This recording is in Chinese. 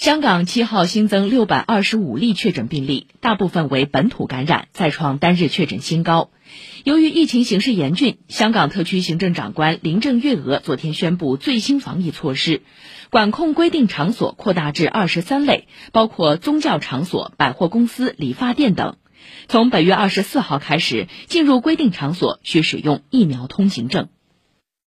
香港七号新增六百二十五例确诊病例大部分为本土感染再创单日确诊新高。由于疫情形势严峻香港特区行政长官林郑月娥昨天宣布最新防疫措施管控规定场所扩大至二十三类包括宗教场所百货公司理发店等。从本月二十四号开始进入规定场所需使用疫苗通行证。